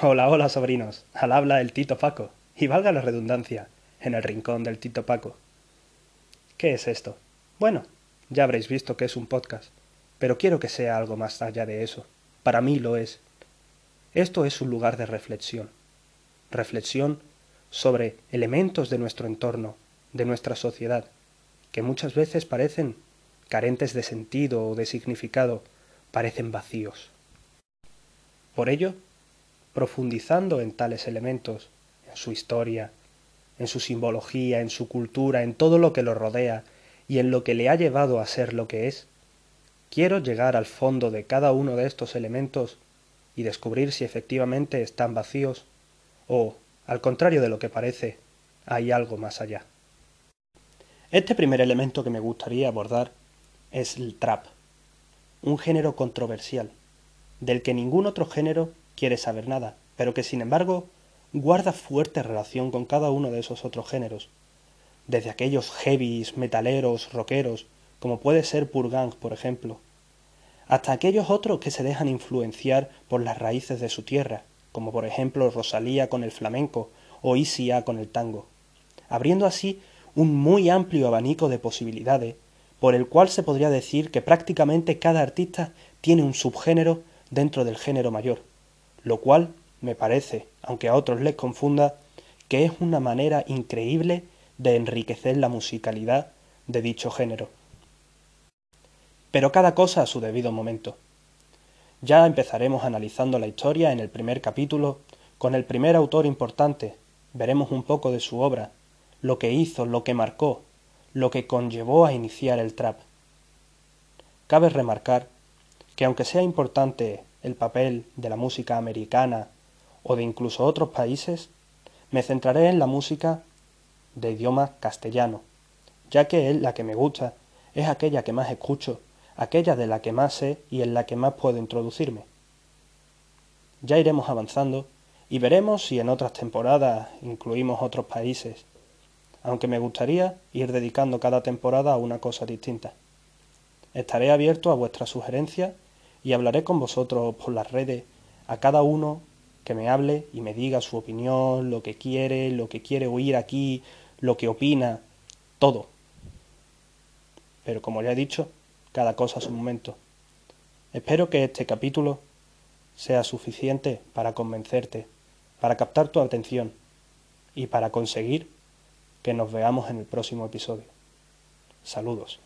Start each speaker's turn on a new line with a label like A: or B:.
A: Hola, hola, sobrinos. Al habla el Tito Paco. Y valga la redundancia, en el rincón del Tito Paco. ¿Qué es esto? Bueno, ya habréis visto que es un podcast, pero quiero que sea algo más allá de eso. Para mí lo es. Esto es un lugar de reflexión. Reflexión sobre elementos de nuestro entorno, de nuestra sociedad, que muchas veces parecen carentes de sentido o de significado, parecen vacíos. Por ello, profundizando en tales elementos, en su historia, en su simbología, en su cultura, en todo lo que lo rodea y en lo que le ha llevado a ser lo que es, quiero llegar al fondo de cada uno de estos elementos y descubrir si efectivamente están vacíos o, al contrario de lo que parece, hay algo más allá. Este primer elemento que me gustaría abordar es el trap, un género controversial, del que ningún otro género quiere saber nada, pero que sin embargo guarda fuerte relación con cada uno de esos otros géneros, desde aquellos heavies, metaleros, rockeros, como puede ser Purgang, por ejemplo, hasta aquellos otros que se dejan influenciar por las raíces de su tierra, como por ejemplo Rosalía con el flamenco o Isia con el tango, abriendo así un muy amplio abanico de posibilidades, por el cual se podría decir que prácticamente cada artista tiene un subgénero dentro del género mayor, lo cual me parece, aunque a otros les confunda, que es una manera increíble de enriquecer la musicalidad de dicho género. Pero cada cosa a su debido momento. Ya empezaremos analizando la historia en el primer capítulo con el primer autor importante, veremos un poco de su obra, lo que hizo, lo que marcó, lo que conllevó a iniciar el trap. Cabe remarcar que aunque sea importante el papel de la música americana o de incluso otros países, me centraré en la música de idioma castellano, ya que es la que me gusta, es aquella que más escucho, aquella de la que más sé y en la que más puedo introducirme. Ya iremos avanzando y veremos si en otras temporadas incluimos otros países, aunque me gustaría ir dedicando cada temporada a una cosa distinta. Estaré abierto a vuestras sugerencias y hablaré con vosotros por las redes, a cada uno que me hable y me diga su opinión, lo que quiere, lo que quiere oír aquí, lo que opina, todo. Pero como ya he dicho, cada cosa a su momento. Espero que este capítulo sea suficiente para convencerte, para captar tu atención y para conseguir que nos veamos en el próximo episodio. Saludos.